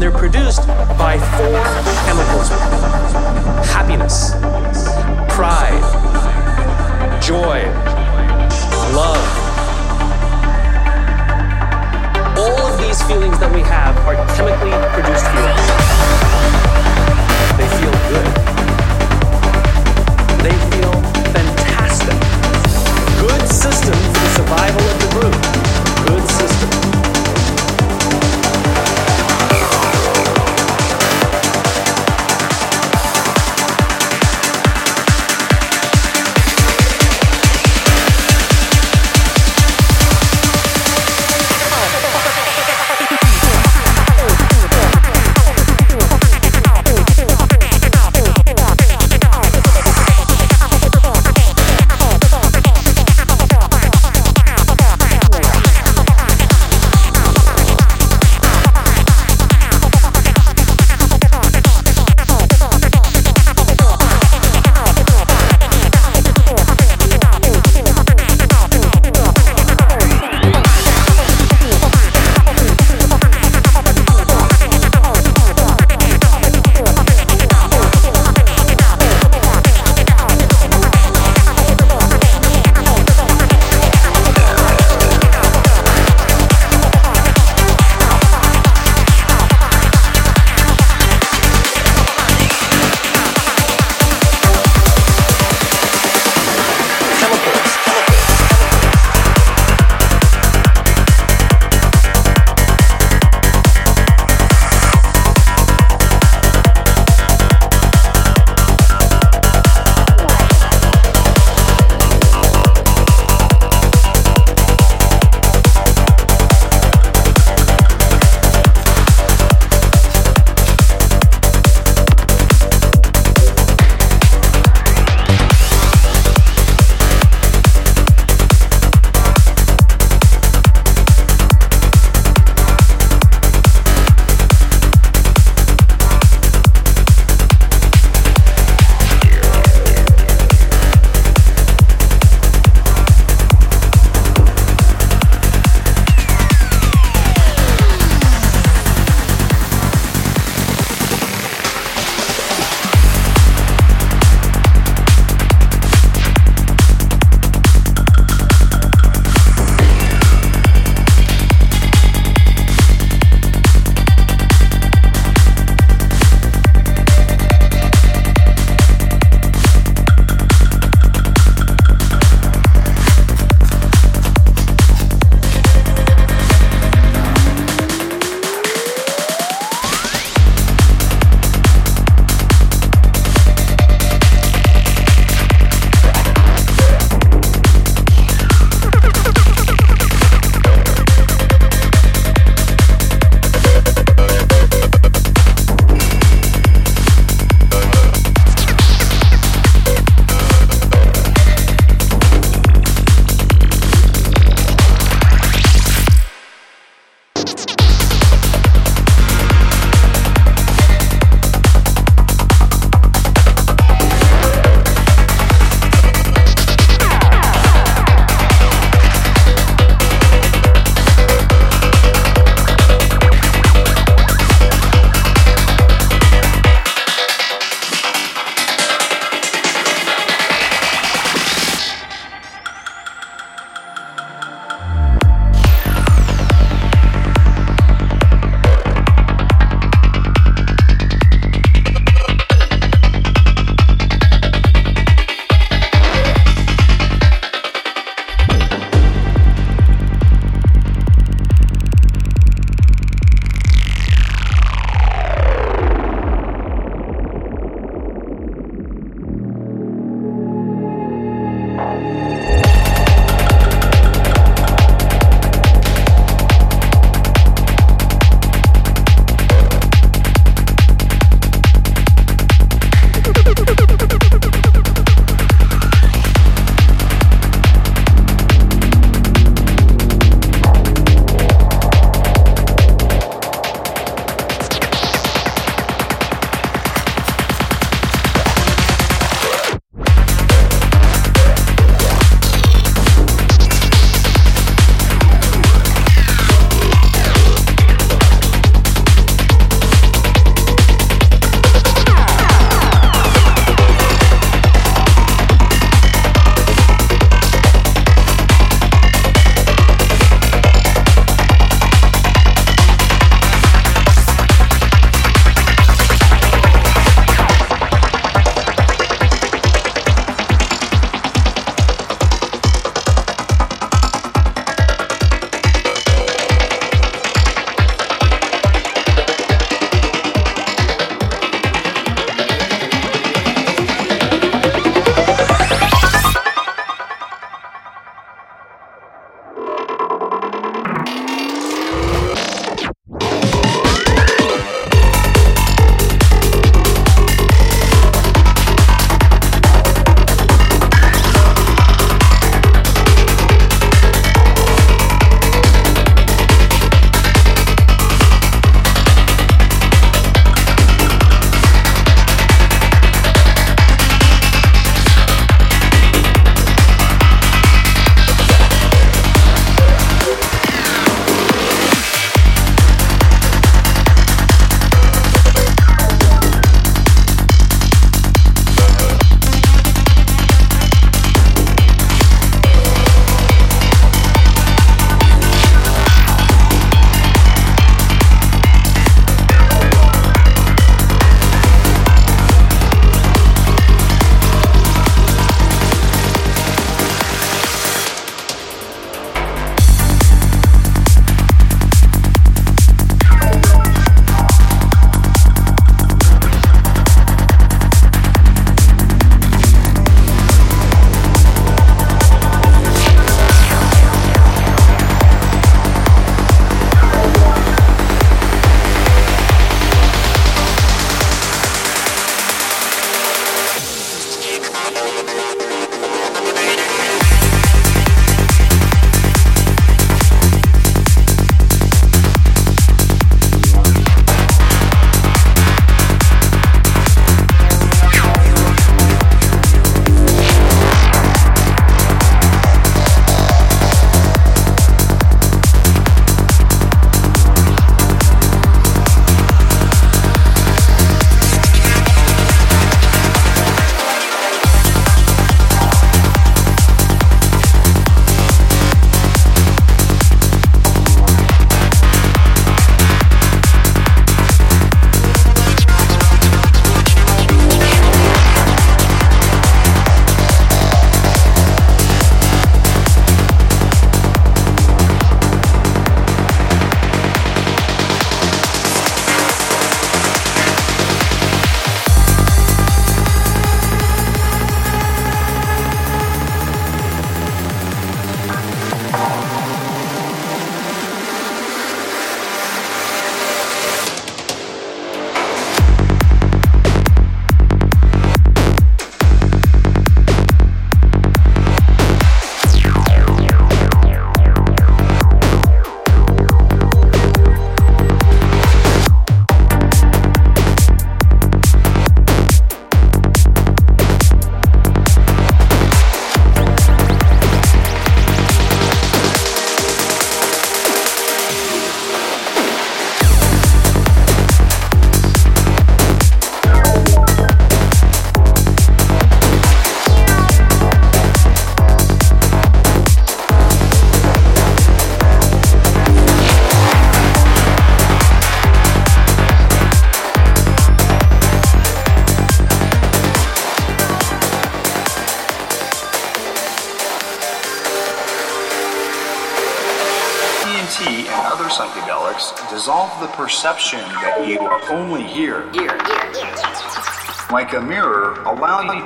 they're produced by four chemicals happiness, pride, joy, love. All of these feelings that we have are chemically produced feelings. They feel good. They feel fantastic. Good system for the survival of the group. Good system.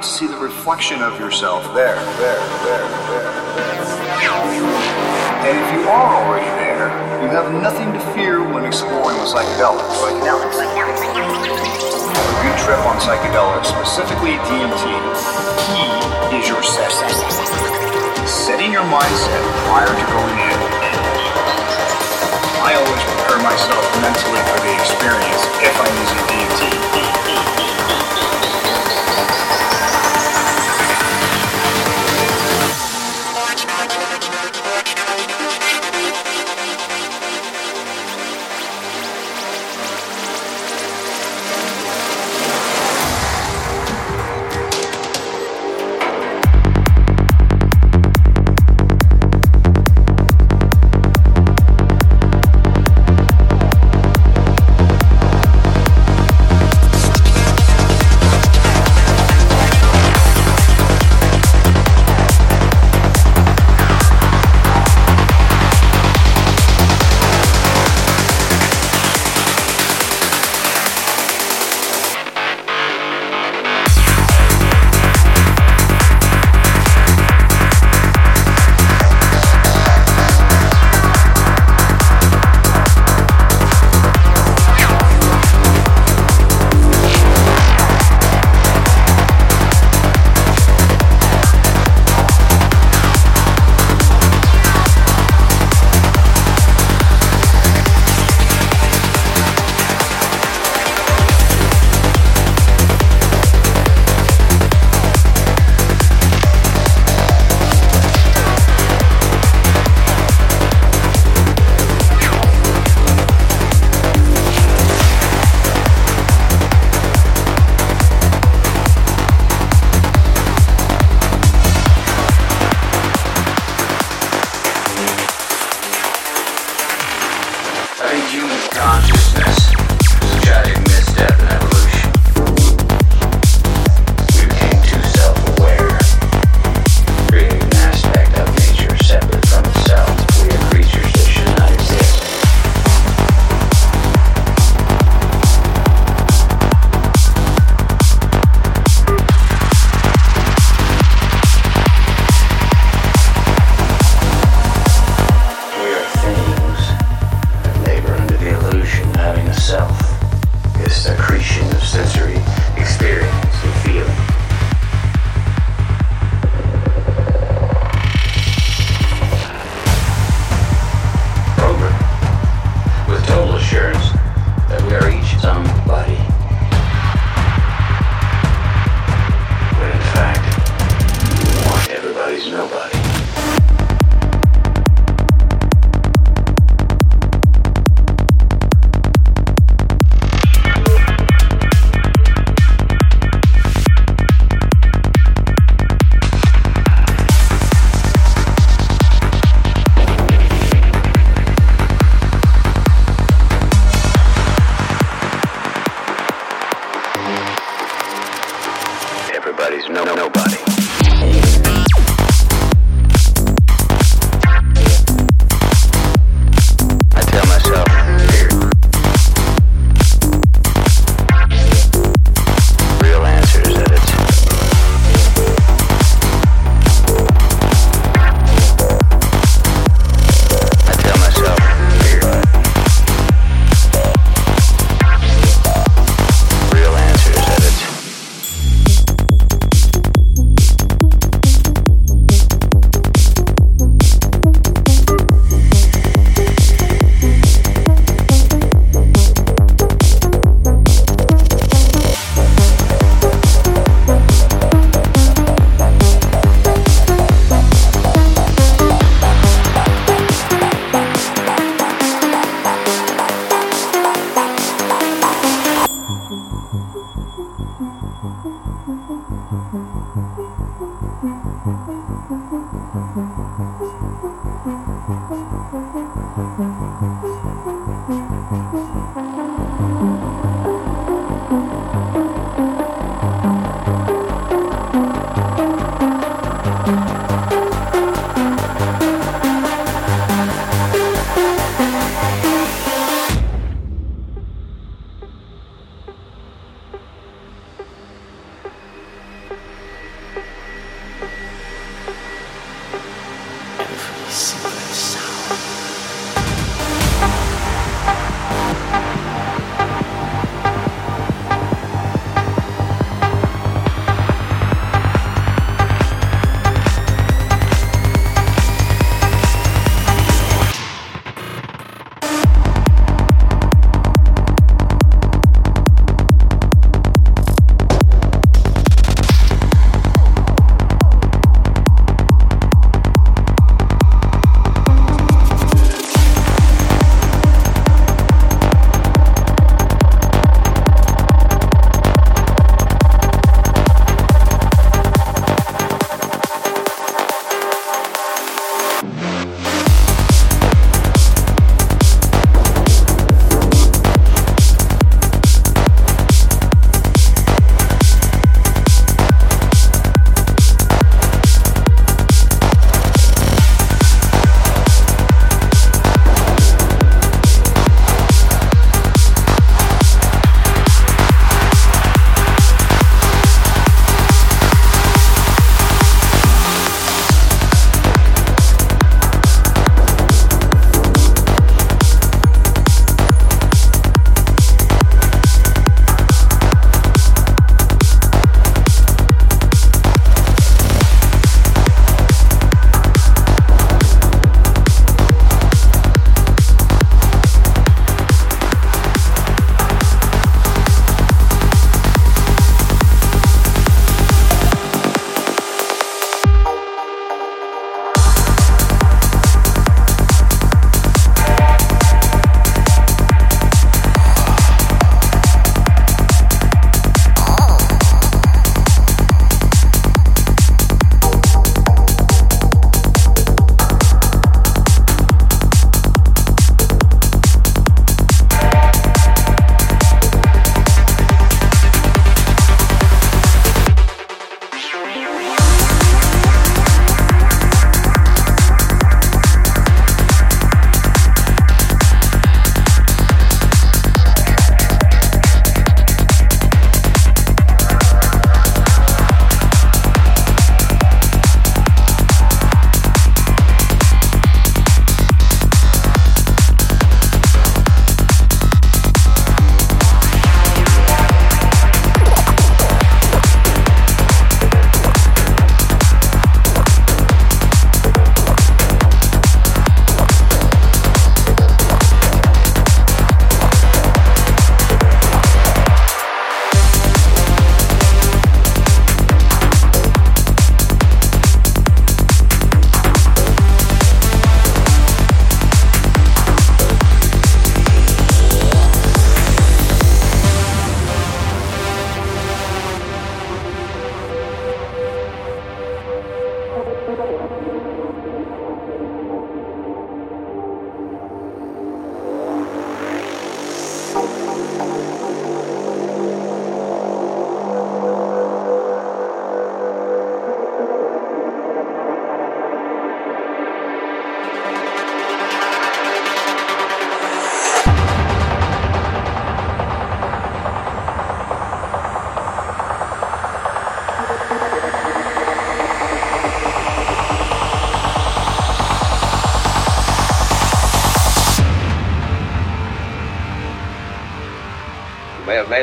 See the reflection of yourself there, there, there, there, there. And if you are already there, you have nothing to fear when exploring the psychedelics. Have a good trip on psychedelics, specifically DMT. Key is your set. Setting your mindset prior to going in. I always prepare myself mentally for the experience if I'm using DMT.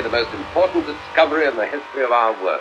The most important discovery in the history of our work.